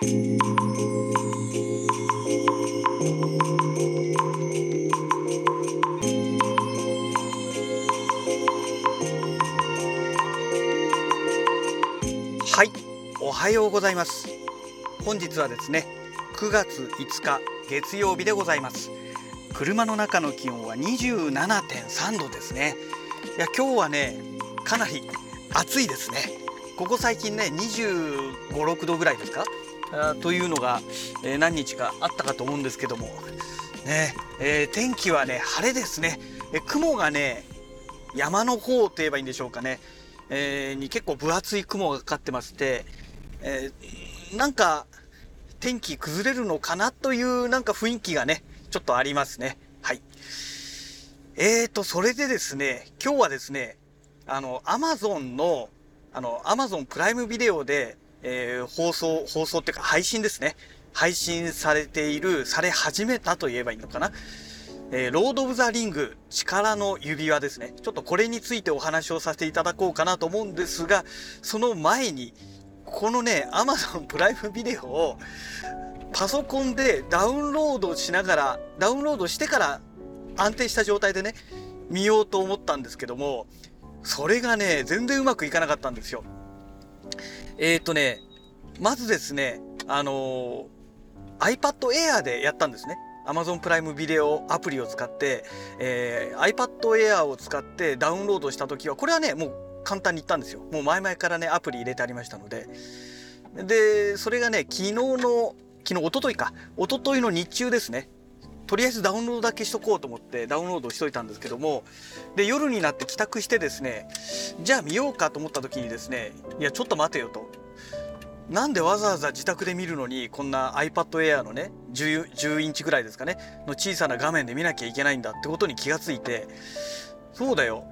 はいおはようございます。本日はですね9月5日月曜日でございます。車の中の気温は27.3度ですね。いや今日はねかなり暑いですね。ここ最近ね25、6度ぐらいですかというのが、えー何日かあったかと思うんですけども。ね、えー天気はね晴れですね。え雲がね山の方と言えばいいんでしょうかね、えーに結構分厚い雲がかかってまして、えーなんか天気崩れるのかなというなんか雰囲気がねちょっとありますね。はい。えーとそれでですね今日はですねあの Amazon のあの Amazon プライムビデオで、えー放送放送っていうか配信ですね。配信されているされ始めたと言えばいいのかな。えーロード・オブ・ザ・リング力の指輪ですね。ちょっとこれについてお話をさせていただこうかなと思うんですがその前にこのね Amazon プライムビデオをパソコンでダウンロードしながらダウンロードしてから安定した状態でね見ようと思ったんですけどもそれがね全然うまくいかなかったんですよ。えっ、ー、とねまずですねあのー iPad Air でやったんですね。Amazon プライムビデオアプリを使って、えー iPad Air を使ってダウンロードした時はこれはねもう簡単にいったんですよ。もう前々からねアプリ入れてありましたので。でそれがね昨日の昨日一昨日か。一昨日の日中ですね。とりあえずダウンロードだけしとこうと思ってダウンロードしといたんですけどもで夜になって帰宅してですねじゃあ見ようかと思った時にですねいやちょっと待てよと。なんでわざわざ自宅で見るのにこんな iPad Air のね 10, 10インチぐらいですかねの小さな画面で見なきゃいけないんだってことに気がついてそうだよ。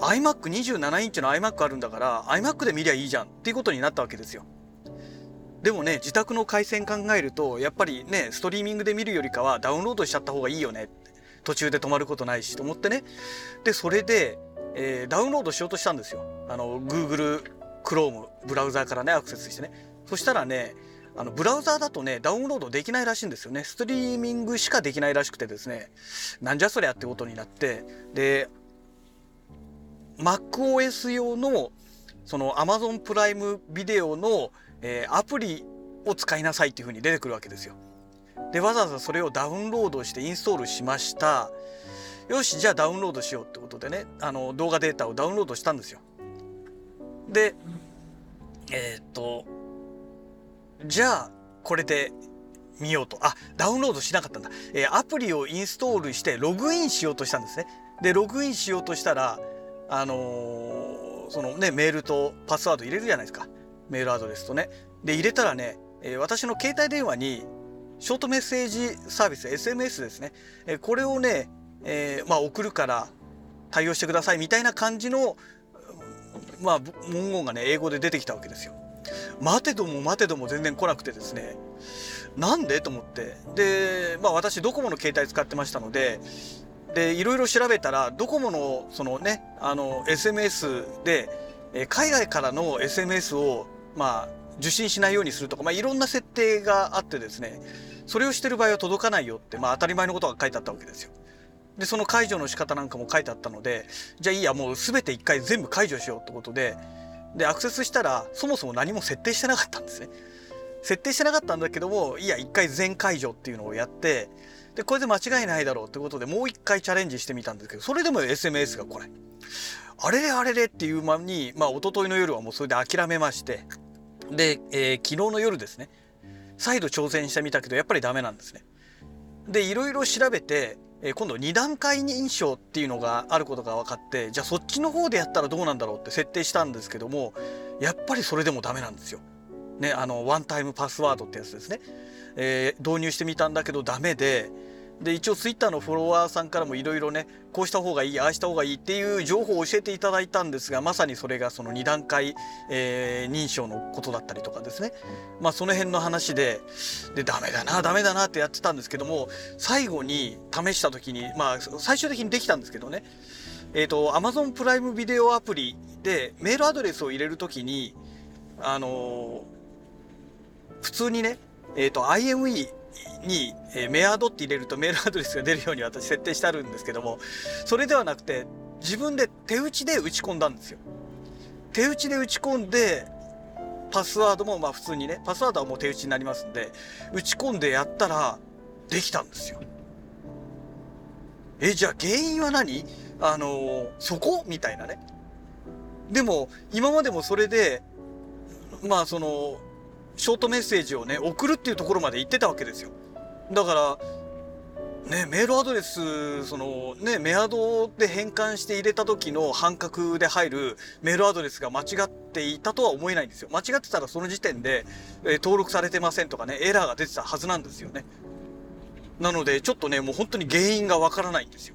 iMac27 インチの iMac あるんだから iMac で見りゃいいじゃんっていうことになったわけですよ。でもね自宅の回線考えるとやっぱりねストリーミングで見るよりかはダウンロードしちゃった方がいいよね途中で止まることないしと思ってね。でそれで、えーダウンロードしようとしたんですよ。あの Google Chrome ブラウザーからねアクセスしてね。そしたらねあのブラウザーだとねダウンロードできないらしいんですよね。ストリーミングしかできないらしくてですね。なんじゃそりゃってことになって。で MacOS 用のその Amazon プライムビデオの、えーアプリを使いなさいっていうふうに出てくるわけですよ。でわざわざそれをダウンロードしてインストールしました。よしじゃあダウンロードしようってことでねあの動画データをダウンロードしたんですよ。でえーっとじゃあこれで見ようとあダウンロードしなかったんだ、えーアプリをインストールしてログインしようとしたんですねでログインしようとしたらあのーそのねメールとパスワード入れるじゃないですかメールアドレスとね。で入れたらね、えー私の携帯電話にショートメッセージサービス SMS ですね、えーこれをね、えーまあ、送るから対応してくださいみたいな感じのまあ文言がね英語で出てきたわけですよ。待てども待てども全然来なくてですね。なんで？と思って。でまあ私ドコモの携帯使ってましたのででいろいろ調べたらドコモのそのねあの SMS でえ海外からの SMS をまあ受信しないようにするとか、まあ、いろんな設定があってですねそれをしてる場合は届かないよって、まあ、当たり前のことが書いてあったわけですよ。でその解除の仕方なんかも書いてあったのでじゃあいいやもう全て一回全部解除しようってことででアクセスしたらそもそも何も設定してなかったんですね。設定してなかったんだけどもいや一回全解除っていうのをやってでこれで間違いないだろうってことでもう一回チャレンジしてみたんですけどそれでも SMS が来ない。あれれあれれっていう間にまあ一昨日の夜はもうそれで諦めましてで、えー昨日の夜ですね再度挑戦してみたけどやっぱりダメなんですね。でいろいろ調べて、えー今度2段階認証っていうのがあることが分かってじゃあそっちの方でやったらどうなんだろうって設定したんですけどもやっぱりそれでもダメなんですよ。ねあのワンタイムパスワードってやつですね。えー導入してみたんだけどダメでで一応ツイッターのフォロワーさんからもいろいろねこうした方がいいああした方がいいっていう情報を教えていただいたんですがまさにそれがその2段階、えー認証のことだったりとかですね。まあその辺の話ででダメだなダメだなってやってたんですけども最後に試した時にまあ最終的にできたんですけどね。えっ、と Amazon プライムビデオアプリでメールアドレスを入れる時にあのー普通にねえっ、と IME に、えー、メアドって入れるとメールアドレスが出るように私設定してあるんですけどもそれではなくて自分で手打ちで打ち込んだんですよ。手打ちで打ち込んでパスワードもまあ普通にねパスワードはもう手打ちになりますんで打ち込んでやったらできたんですよ。えじゃあ原因は何？あのそこ？みたいなね。でも今までもそれでまあそのショートメッセージをね送るっていうところまで行ってたわけですよ。だからねメールアドレスそのねメアドで変換して入れた時の半角で入るメールアドレスが間違っていたとは思えないんですよ。間違ってたらその時点で、え登録されてませんとかねエラーが出てたはずなんですよね。なのでちょっとねもう本当に原因がわからないんですよ。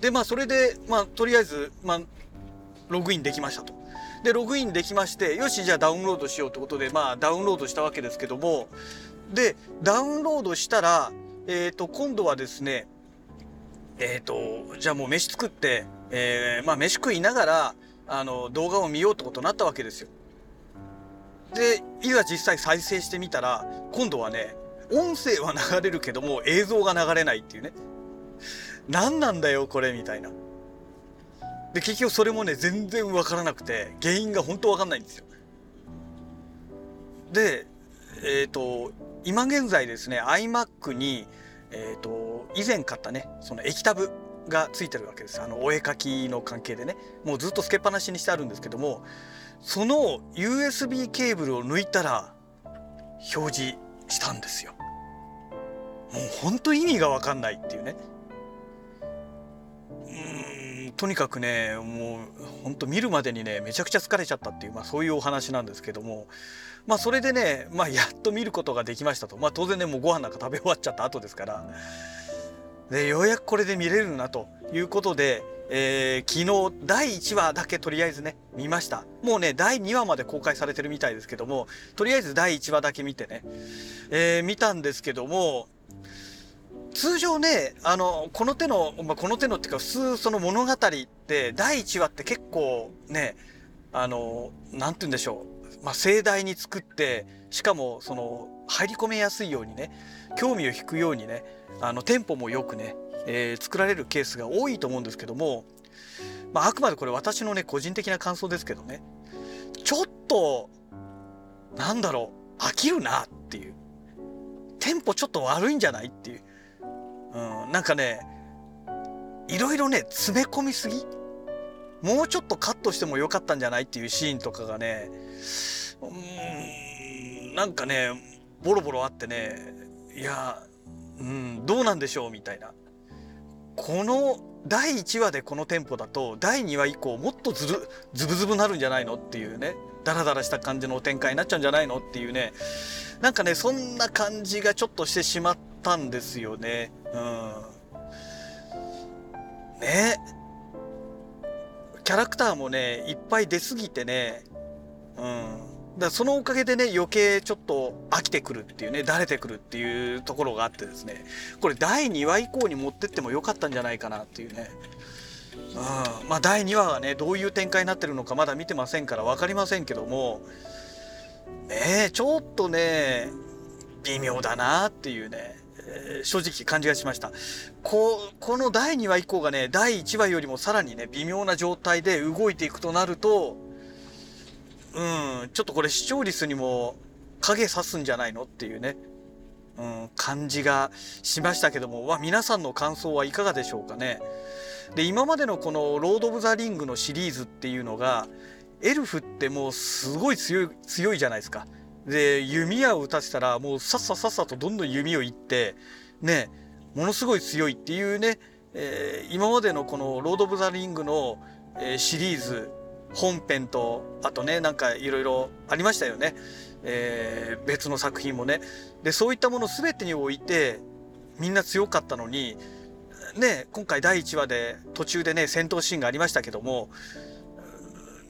でまあそれでまあとりあえずまあログインできましたと。でログインできましてよしじゃあダウンロードしようってことでまあダウンロードしたわけですけども。でダウンロードしたら、えー、と今度はですねえっ、ー、とじゃあもう飯作って、えー、まあ飯食いながらあの動画を見ようってことになったわけですよ。でいざ実際再生してみたら今度はね音声は流れるけども映像が流れないっていうね。何なんだよこれみたいな。で結局それもね全然分からなくて原因が本当分かんないんですよ。でえっ、ー、と今現在ですね iMac にえ、ー、と以前買ったねその液タブがついてるわけです。あのお絵かきの関係でね。もうずっとつけっぱなしにしてあるんですけどもその USB ケーブルを抜いたら表示したんですよ。もうほんと意味が分かんないっていうね。とにかくねもうほんと見るまでにねめちゃくちゃ疲れちゃったっていう、まあ、そういうお話なんですけどもまあそれでね、まあ、やっと見ることができましたと、まあ、当然ねもうご飯なんか食べ終わっちゃった後ですから。でようやくこれで見れるなということで、えー、昨日第1話だけとりあえずね見ました。もうね第2話まで公開されてるみたいですけどもとりあえず第1話だけ見てね、えー、見たんですけども通常ね、あの、この手の、まあ、この手のっていうか、普通その物語って第1話って結構ね、あの、なんて言うんでしょう。まあ、盛大に作って、しかもその、入り込めやすいようにね、興味を引くようにね、あの、テンポもよくね、えー、作られるケースが多いと思うんですけども、まあ、あくまでこれ私のね、個人的な感想ですけどね、ちょっと、なんだろう、飽きるなっていう。テンポちょっと悪いんじゃないっていう。うん、なんかねいろいろね詰め込みすぎ？もうちょっとカットしてもよかったんじゃないっていうシーンとかがねうんなんかねボロボロあってねいや、うん、どうなんでしょうみたいな。この第1話でこのテンポだと第2話以降もっとズルズブズブなるんじゃないのっていうねダラダラした感じの展開になっちゃうんじゃないのっていうねなんかねそんな感じがちょっとしてしまったんですよね。うん。ね。キャラクターもねいっぱい出過ぎてね。うん。だそのおかげでね余計ちょっと飽きてくるっていうね慣れてくるっていうところがあってですね。これ第2話以降に持ってってもよかったんじゃないかなっていうね。うん。まあ第2話がねどういう展開になってるのかまだ見てませんから分かりませんけども。ねえちょっとね微妙だなっていうね。正直感じがしましたここの第2話以降がね第1話よりもさらにね微妙な状態で動いていくとなるとうんちょっとこれ視聴率にも影さすんじゃないのっていうね、うん、感じがしましたけども、まあ、皆さんの感想はいかがでしょうかね。で今までのこの「ロード・オブ・ザ・リング」のシリーズっていうのがエルフってもうすごい強い強いじゃないですか。で弓矢を撃たせたらもうさっささっさとどんどん弓をいってねものすごい強いっていうね、えー、今までのこの「ロード・オブ・ザ・リングの」えー、シリーズ本編とあとねなんかいろいろありましたよね、えー、別の作品もね。でそういったもの全てにおいてみんな強かったのにね今回第1話で途中でね戦闘シーンがありましたけども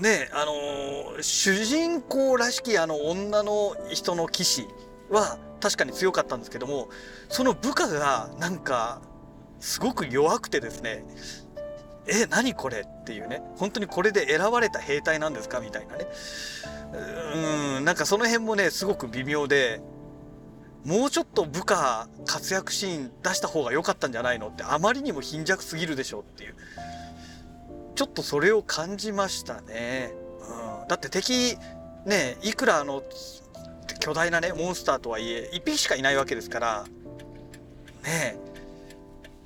ねあの主人公らしきあの女の人の騎士は確かに強かったんですけどもその部下がなんかすごく弱くてですねえ何これ？っていうね本当にこれで選ばれた兵隊なんですか？みたいなね。うんなんかその辺もねすごく微妙でもうちょっと部下活躍シーン出した方が良かったんじゃないのってあまりにも貧弱すぎるでしょっていう。ちょっとそれを感じましたね、うん、だって敵ねいくらあの巨大なねモンスターとはいえ1匹しかいないわけですから。ね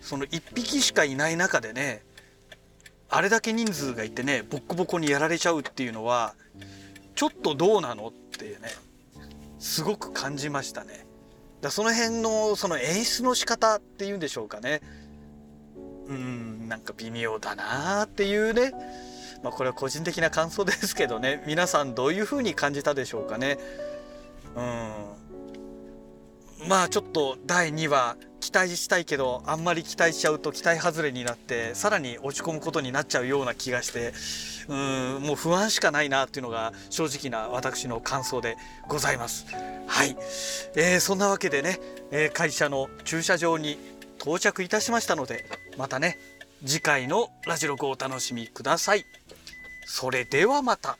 その1匹しかいない中でねあれだけ人数がいてねボッコボコにやられちゃうっていうのはちょっとどうなのっていうねすごく感じましたね。だその辺のその演出の仕方っていうんでしょうかね。うんなんか微妙だなっていうね。まあこれは個人的な感想ですけどね。皆さんどういう風に感じたでしょうかね。うん。まあちょっと第2話期待したいけどあんまり期待しちゃうと期待外れになってさらに落ち込むことになっちゃうような気がしてうんもう不安しかないなっていうのが正直な私の感想でございます。はい、えー、そんなわけでね、えー、会社の駐車場に到着いたしましたのでまたね次回のラジログをお楽しみください。それではまた。